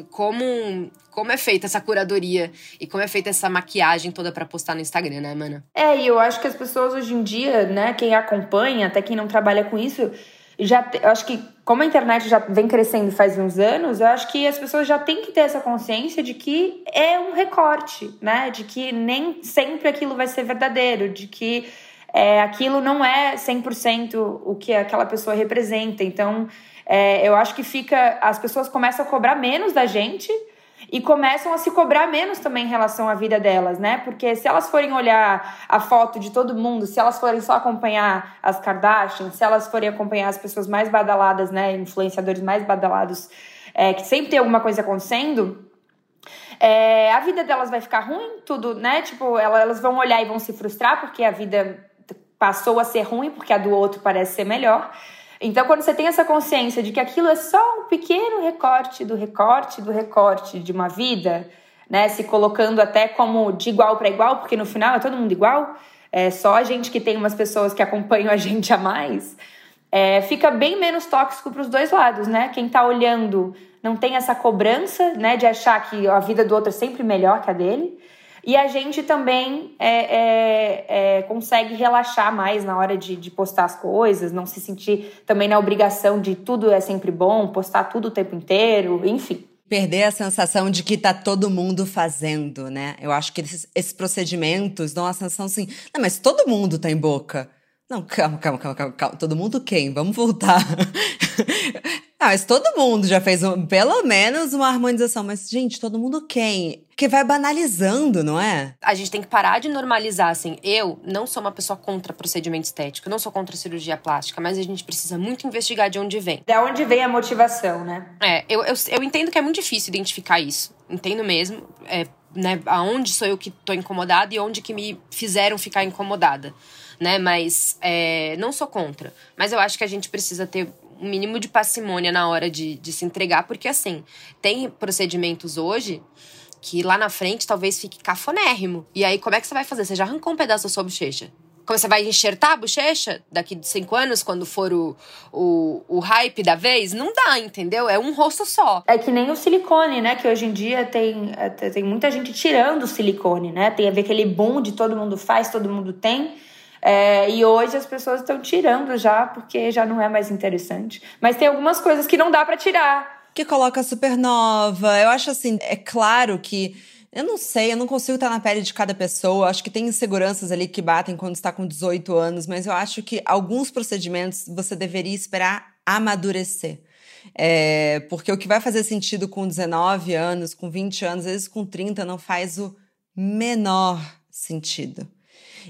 como como é feita essa curadoria e como é feita essa maquiagem toda para postar no Instagram, né, mana? É, e eu acho que as pessoas hoje em dia, né, quem acompanha, até quem não trabalha com isso, já eu acho que como a internet já vem crescendo faz uns anos, eu acho que as pessoas já têm que ter essa consciência de que é um recorte, né? De que nem sempre aquilo vai ser verdadeiro, de que é, aquilo não é 100% o que aquela pessoa representa. Então, é, eu acho que fica. As pessoas começam a cobrar menos da gente e começam a se cobrar menos também em relação à vida delas, né? Porque se elas forem olhar a foto de todo mundo, se elas forem só acompanhar as Kardashian, se elas forem acompanhar as pessoas mais badaladas, né? Influenciadores mais badalados, é, que sempre tem alguma coisa acontecendo. É, a vida delas vai ficar ruim, tudo, né? Tipo, elas vão olhar e vão se frustrar porque a vida passou a ser ruim, porque a do outro parece ser melhor. Então, quando você tem essa consciência de que aquilo é só um pequeno recorte do recorte do recorte de uma vida, né, se colocando até como de igual para igual, porque no final é todo mundo igual, é só a gente que tem umas pessoas que acompanham a gente a mais, é, fica bem menos tóxico para os dois lados, né? Quem está olhando não tem essa cobrança, né, de achar que a vida do outro é sempre melhor que a dele. E a gente também é, é, é, consegue relaxar mais na hora de, de, postar as coisas, não se sentir também na obrigação de tudo é sempre bom, postar tudo o tempo inteiro, enfim. Perder a sensação de que tá todo mundo fazendo, né? Eu acho que esses, esses procedimentos dão a sensação assim, não, mas todo mundo tem boca. Não, calma, calma, calma, calma, calma. Todo mundo quem? Vamos voltar. Ah, mas todo mundo já fez um, pelo menos uma harmonização. Mas, gente, todo mundo quem? Que vai banalizando, não é? A gente tem que parar de normalizar, assim. Eu não sou uma pessoa contra procedimento estético, não sou contra cirurgia plástica, mas a gente precisa muito investigar de onde vem. De onde vem a motivação, né? É, eu, eu, eu entendo que é muito difícil identificar isso. Entendo mesmo. É, né, aonde sou eu que tô incomodada e onde que me fizeram ficar incomodada. Né, mas é, não sou contra. Mas eu acho que a gente precisa ter um mínimo de parcimônia na hora de, de se entregar, porque assim, tem procedimentos hoje que lá na frente talvez fique cafonérrimo. E aí, como é que você vai fazer? Você já arrancou um pedaço da sua bochecha? Como você vai enxertar a bochecha daqui de cinco anos, quando for o, o, o hype da vez? Não dá, entendeu? É um rosto só. É que nem o silicone, né? Que hoje em dia tem, é, tem muita gente tirando o silicone, né? Tem a ver aquele boom de todo mundo faz, todo mundo tem. É, e hoje as pessoas estão tirando já, porque já não é mais interessante. Mas tem algumas coisas que não dá para tirar. Que coloca supernova. Eu acho assim, é claro que. Eu não sei, eu não consigo estar na pele de cada pessoa. Acho que tem inseguranças ali que batem quando está com 18 anos, mas eu acho que alguns procedimentos você deveria esperar amadurecer. É, porque o que vai fazer sentido com 19 anos, com 20 anos, às vezes com 30, não faz o menor sentido.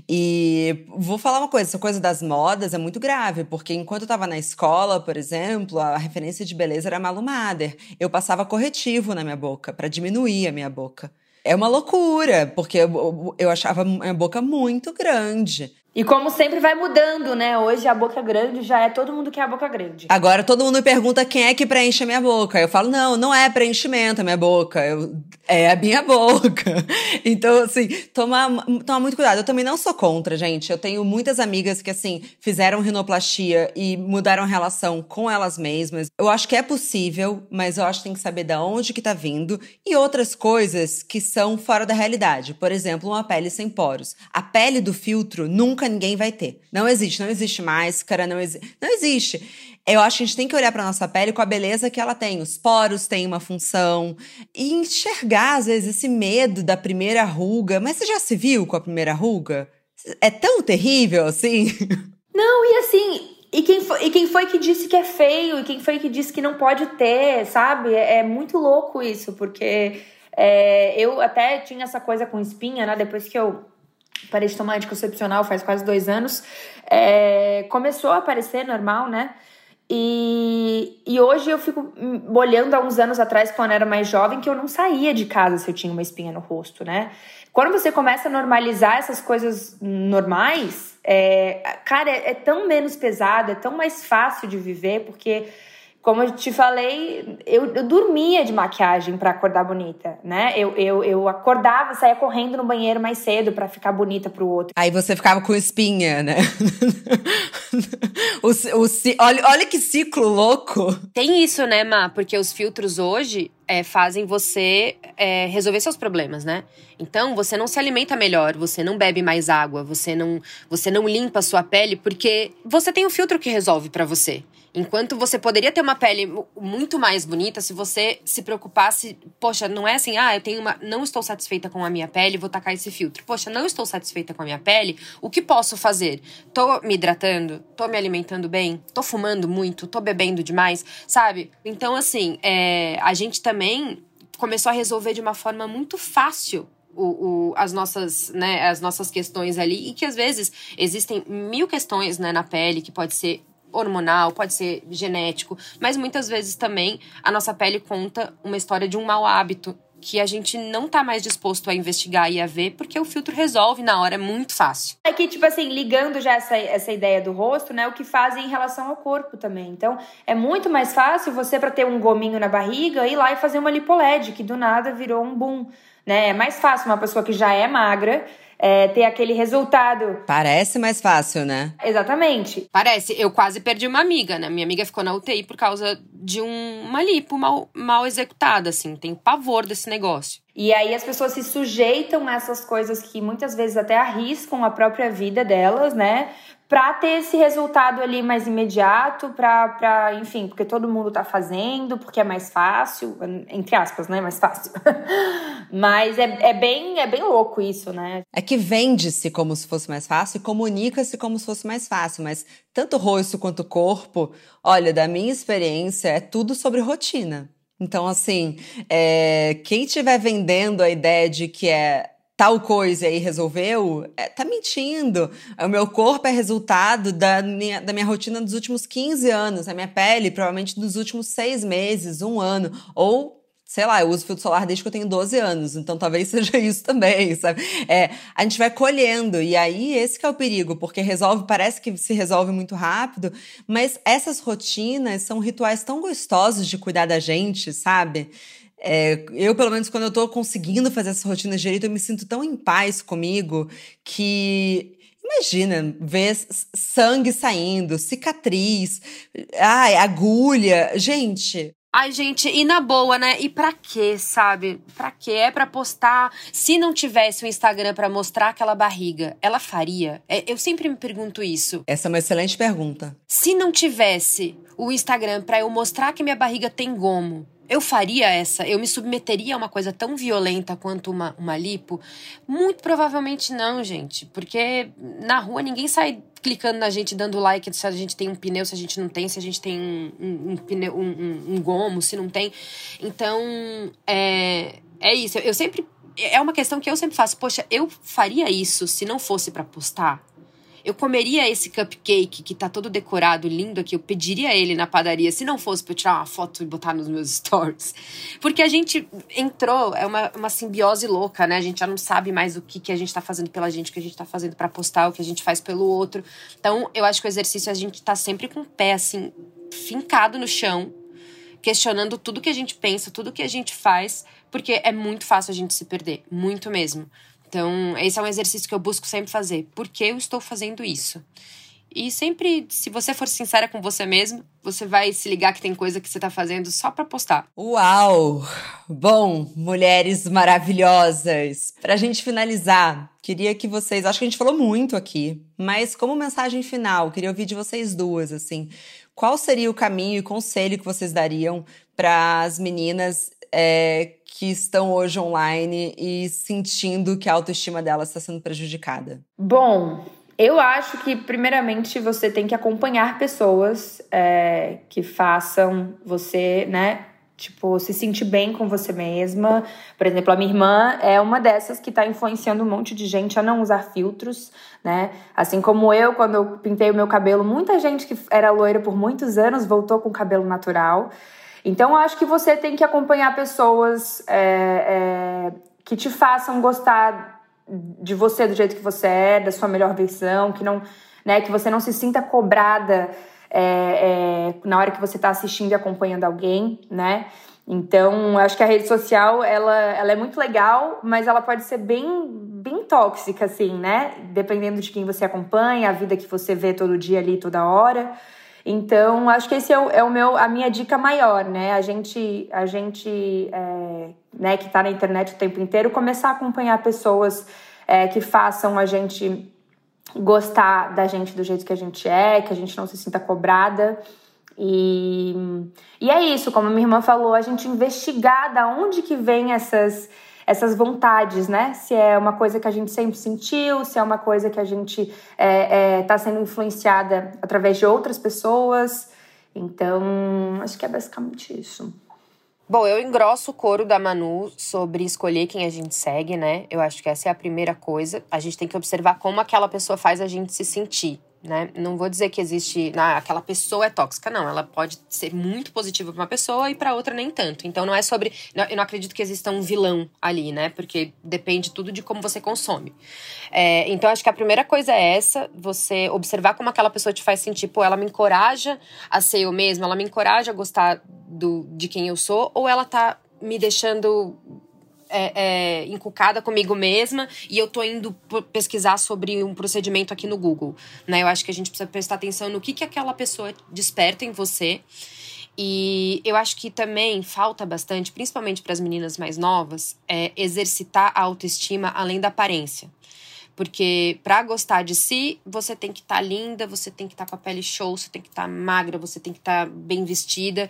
E vou falar uma coisa, essa coisa das modas é muito grave, porque enquanto eu estava na escola, por exemplo, a referência de beleza era Malu Mader. Eu passava corretivo na minha boca para diminuir a minha boca. É uma loucura, porque eu, eu achava a minha boca muito grande. E como sempre vai mudando, né? Hoje a boca grande já é todo mundo quer a boca grande. Agora todo mundo me pergunta quem é que preenche a minha boca. Eu falo, não, não é preenchimento a minha boca. Eu, é a minha boca. Então, assim, tomar, tomar muito cuidado. Eu também não sou contra, gente. Eu tenho muitas amigas que, assim, fizeram rinoplastia e mudaram a relação com elas mesmas. Eu acho que é possível, mas eu acho que tem que saber de onde que tá vindo. E outras coisas que são fora da realidade. Por exemplo, uma pele sem poros. A pele do filtro nunca nunca ninguém vai ter. Não existe, não existe máscara, não, exi não existe. Eu acho que a gente tem que olhar para nossa pele com a beleza que ela tem. Os poros têm uma função. E enxergar, às vezes, esse medo da primeira ruga. Mas você já se viu com a primeira ruga? É tão terrível assim? Não, e assim, e quem, foi, e quem foi que disse que é feio? E quem foi que disse que não pode ter, sabe? É, é muito louco isso, porque é, eu até tinha essa coisa com espinha, né? Depois que eu parei de tomar anticoncepcional faz quase dois anos, é, começou a aparecer normal, né? E, e hoje eu fico olhando há uns anos atrás, quando eu era mais jovem, que eu não saía de casa se eu tinha uma espinha no rosto, né? Quando você começa a normalizar essas coisas normais, é, cara, é, é tão menos pesado, é tão mais fácil de viver, porque como eu te falei, eu, eu dormia de maquiagem para acordar bonita, né? Eu, eu, eu acordava, saía correndo no banheiro mais cedo para ficar bonita pro outro. Aí você ficava com espinha, né? o, o, olha, olha que ciclo louco. Tem isso, né, Má? Porque os filtros hoje é, fazem você é, resolver seus problemas, né? Então, você não se alimenta melhor, você não bebe mais água, você não, você não limpa a sua pele porque você tem um filtro que resolve para você. Enquanto você poderia ter uma pele muito mais bonita se você se preocupasse, poxa, não é assim, ah, eu tenho uma, não estou satisfeita com a minha pele, vou tacar esse filtro. Poxa, não estou satisfeita com a minha pele, o que posso fazer? Tô me hidratando, tô me alimentando bem, tô fumando muito, tô bebendo demais, sabe? Então, assim, é, a gente também começou a resolver de uma forma muito fácil o, o, as, nossas, né, as nossas questões ali, e que às vezes existem mil questões né, na pele que pode ser hormonal, pode ser genético, mas muitas vezes também a nossa pele conta uma história de um mau hábito que a gente não tá mais disposto a investigar e a ver, porque o filtro resolve na hora, é muito fácil. É que, tipo assim, ligando já essa, essa ideia do rosto, né, o que fazem em relação ao corpo também. Então, é muito mais fácil você, para ter um gominho na barriga, ir lá e fazer uma lipoled, que do nada virou um boom. Né? É mais fácil uma pessoa que já é magra é, ter aquele resultado. Parece mais fácil, né? Exatamente. Parece. Eu quase perdi uma amiga, né? Minha amiga ficou na UTI por causa de um, uma lipo mal, mal executada, assim. Tem pavor desse negócio. E aí as pessoas se sujeitam a essas coisas que muitas vezes até arriscam a própria vida delas, né? Para ter esse resultado ali mais imediato, para, enfim, porque todo mundo está fazendo, porque é mais fácil, entre aspas, né? Mais fácil. Mas é, é, bem, é bem louco isso, né? É que vende-se como se fosse mais fácil e comunica-se como se fosse mais fácil, mas tanto rosto quanto corpo, olha, da minha experiência, é tudo sobre rotina. Então, assim, é, quem estiver vendendo a ideia de que é tal coisa e resolveu, é, tá mentindo. O meu corpo é resultado da minha, da minha rotina dos últimos 15 anos, a minha pele provavelmente dos últimos seis meses, um ano, ou sei lá, eu uso filtro solar desde que eu tenho 12 anos, então talvez seja isso também, sabe? É, a gente vai colhendo, e aí esse é o perigo, porque resolve, parece que se resolve muito rápido, mas essas rotinas são rituais tão gostosos de cuidar da gente, sabe? É, eu, pelo menos, quando eu tô conseguindo fazer essa rotina direito, eu me sinto tão em paz comigo que. Imagina, ver sangue saindo, cicatriz, ai, agulha. Gente, Ai, gente, e na boa, né? E pra quê, sabe? Pra quê? É pra postar. Se não tivesse o um Instagram para mostrar aquela barriga, ela faria? É, eu sempre me pergunto isso. Essa é uma excelente pergunta. Se não tivesse o Instagram para eu mostrar que minha barriga tem gomo, eu faria essa? Eu me submeteria a uma coisa tão violenta quanto uma, uma lipo? Muito provavelmente não, gente. Porque na rua ninguém sai clicando na gente, dando like se a gente tem um pneu, se a gente não tem, se a gente tem um, um, um pneu, um, um, gomo, se não tem. Então, é, é isso. Eu sempre. É uma questão que eu sempre faço. Poxa, eu faria isso se não fosse para postar? Eu comeria esse cupcake que tá todo decorado, lindo aqui, eu pediria ele na padaria, se não fosse pra eu tirar uma foto e botar nos meus stories. Porque a gente entrou, é uma, uma simbiose louca, né? A gente já não sabe mais o que, que a gente tá fazendo pela gente, o que a gente tá fazendo para postar, o que a gente faz pelo outro. Então, eu acho que o exercício a gente tá sempre com o pé, assim, fincado no chão, questionando tudo que a gente pensa, tudo que a gente faz, porque é muito fácil a gente se perder, muito mesmo. Então, esse é um exercício que eu busco sempre fazer. Por que eu estou fazendo isso? E sempre, se você for sincera com você mesmo, você vai se ligar que tem coisa que você está fazendo só para postar. Uau! Bom, mulheres maravilhosas. Pra gente finalizar, queria que vocês, acho que a gente falou muito aqui, mas como mensagem final, queria ouvir de vocês duas assim, qual seria o caminho e conselho que vocês dariam para as meninas é, que estão hoje online e sentindo que a autoestima delas está sendo prejudicada? Bom, eu acho que, primeiramente, você tem que acompanhar pessoas é, que façam você, né? Tipo, se sentir bem com você mesma. Por exemplo, a minha irmã é uma dessas que está influenciando um monte de gente a não usar filtros, né? Assim como eu, quando eu pintei o meu cabelo, muita gente que era loira por muitos anos voltou com cabelo natural. Então, acho que você tem que acompanhar pessoas é, é, que te façam gostar de você do jeito que você é, da sua melhor versão, que não, né, que você não se sinta cobrada é, é na hora que você está assistindo e acompanhando alguém, né? Então, acho que a rede social, ela, ela é muito legal, mas ela pode ser bem, bem tóxica, assim, né? Dependendo de quem você acompanha, a vida que você vê todo dia ali, toda hora. Então, acho que esse é o, é o, meu, a minha dica maior, né? A gente, a gente é, né, que está na internet o tempo inteiro, começar a acompanhar pessoas é, que façam a gente gostar da gente do jeito que a gente é, que a gente não se sinta cobrada. E, e é isso, como minha irmã falou, a gente investigar da onde que vem essas essas vontades, né? Se é uma coisa que a gente sempre sentiu, se é uma coisa que a gente está é, é, tá sendo influenciada através de outras pessoas. Então, acho que é basicamente isso. Bom, eu engrosso o coro da Manu sobre escolher quem a gente segue, né? Eu acho que essa é a primeira coisa. A gente tem que observar como aquela pessoa faz a gente se sentir né? Não vou dizer que existe, ah, aquela pessoa é tóxica, não. Ela pode ser muito positiva para uma pessoa e para outra nem tanto. Então não é sobre, eu não acredito que exista um vilão ali, né? Porque depende tudo de como você consome. É, então acho que a primeira coisa é essa, você observar como aquela pessoa te faz sentir, pô, ela me encoraja a ser eu mesma, ela me encoraja a gostar do, de quem eu sou, ou ela tá me deixando é, é, encucada comigo mesma e eu tô indo pesquisar sobre um procedimento aqui no Google. Né? Eu acho que a gente precisa prestar atenção no que, que aquela pessoa desperta em você. E eu acho que também falta bastante, principalmente para as meninas mais novas, é exercitar a autoestima além da aparência. Porque para gostar de si, você tem que estar tá linda, você tem que estar tá com a pele show, você tem que estar tá magra, você tem que estar tá bem vestida.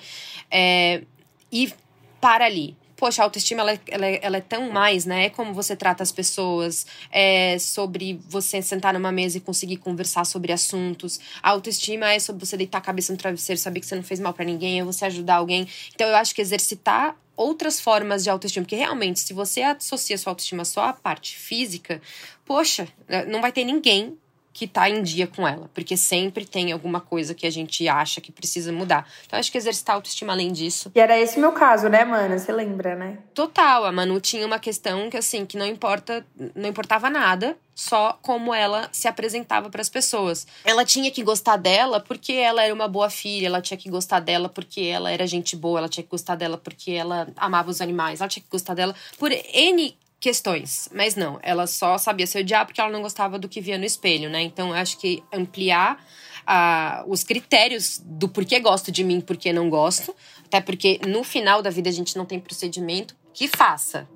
É, e para ali poxa, a autoestima ela, é, ela, é, ela é tão mais, né? É como você trata as pessoas, é sobre você sentar numa mesa e conseguir conversar sobre assuntos. A autoestima é sobre você deitar a cabeça no travesseiro, saber que você não fez mal para ninguém, é você ajudar alguém. Então eu acho que exercitar outras formas de autoestima, porque realmente, se você associa sua autoestima só à parte física, poxa, não vai ter ninguém que tá em dia com ela, porque sempre tem alguma coisa que a gente acha que precisa mudar. Então acho que exercitar autoestima além disso. E era esse o meu caso, né, Mana? Você lembra, né? Total, a Manu tinha uma questão que assim, que não importa, não importava nada, só como ela se apresentava para as pessoas. Ela tinha que gostar dela porque ela era uma boa filha, ela tinha que gostar dela porque ela era gente boa, ela tinha que gostar dela porque ela amava os animais, ela tinha que gostar dela por N questões. Mas não, ela só sabia se odiar porque ela não gostava do que via no espelho, né? Então acho que ampliar uh, os critérios do porquê gosto de mim, porquê não gosto. Até porque no final da vida a gente não tem procedimento que faça.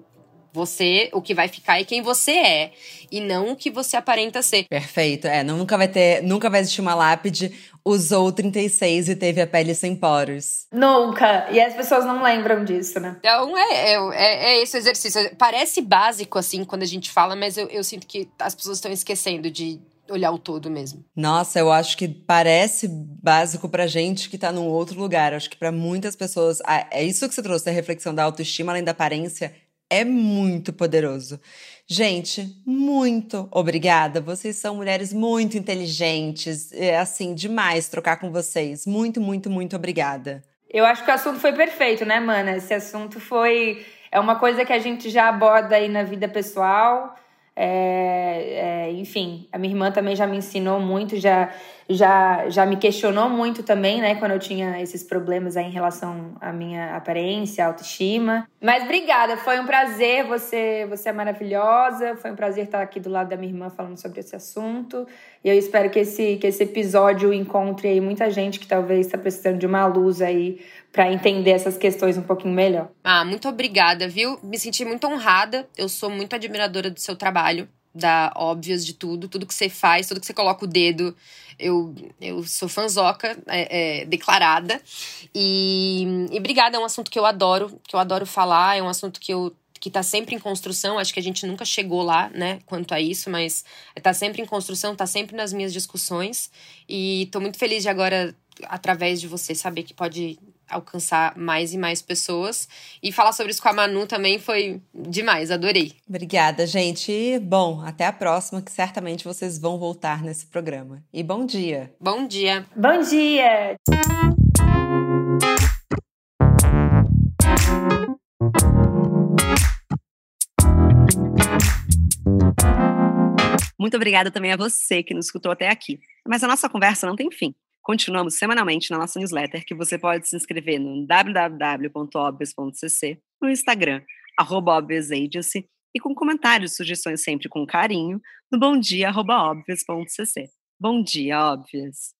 Você, o que vai ficar é quem você é e não o que você aparenta ser. Perfeito. É, nunca vai ter, nunca vai existir uma lápide usou 36 e teve a pele sem poros. Nunca. E as pessoas não lembram disso, né? Então é, é, é esse exercício. Parece básico, assim, quando a gente fala, mas eu, eu sinto que as pessoas estão esquecendo de olhar o todo mesmo. Nossa, eu acho que parece básico pra gente que tá num outro lugar. Acho que para muitas pessoas, é isso que você trouxe, a reflexão da autoestima além da aparência, é muito poderoso. Gente, muito obrigada. Vocês são mulheres muito inteligentes. É assim, demais trocar com vocês. Muito, muito, muito obrigada. Eu acho que o assunto foi perfeito, né, mana? Esse assunto foi. É uma coisa que a gente já aborda aí na vida pessoal. É, enfim, a minha irmã também já me ensinou muito, já, já, já me questionou muito também, né, quando eu tinha esses problemas aí em relação à minha aparência, autoestima. Mas obrigada, foi um prazer, você, você é maravilhosa, foi um prazer estar aqui do lado da minha irmã falando sobre esse assunto. E eu espero que esse, que esse episódio encontre aí muita gente que talvez está precisando de uma luz aí para entender essas questões um pouquinho melhor. Ah, muito obrigada, viu? Me senti muito honrada. Eu sou muito admiradora do seu trabalho, da óbvias de tudo, tudo que você faz, tudo que você coloca o dedo. Eu, eu sou fanzoca é, é, declarada. E, e obrigada, é um assunto que eu adoro, que eu adoro falar, é um assunto que eu que está sempre em construção. Acho que a gente nunca chegou lá, né, quanto a isso, mas está sempre em construção, está sempre nas minhas discussões. E estou muito feliz de agora, através de você, saber que pode alcançar mais e mais pessoas. E falar sobre isso com a Manu também foi demais, adorei. Obrigada, gente. E, bom, até a próxima, que certamente vocês vão voltar nesse programa. E bom dia. Bom dia. Bom dia. Muito obrigada também a você que nos escutou até aqui. Mas a nossa conversa não tem fim. Continuamos semanalmente na nossa newsletter, que você pode se inscrever no www.obvious.cc, no Instagram, arroba e com comentários e sugestões sempre com carinho, no bomdia.obvious.cc. Bom dia, Óbvias!